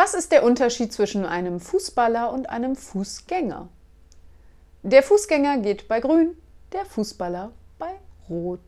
Was ist der Unterschied zwischen einem Fußballer und einem Fußgänger? Der Fußgänger geht bei Grün, der Fußballer bei Rot.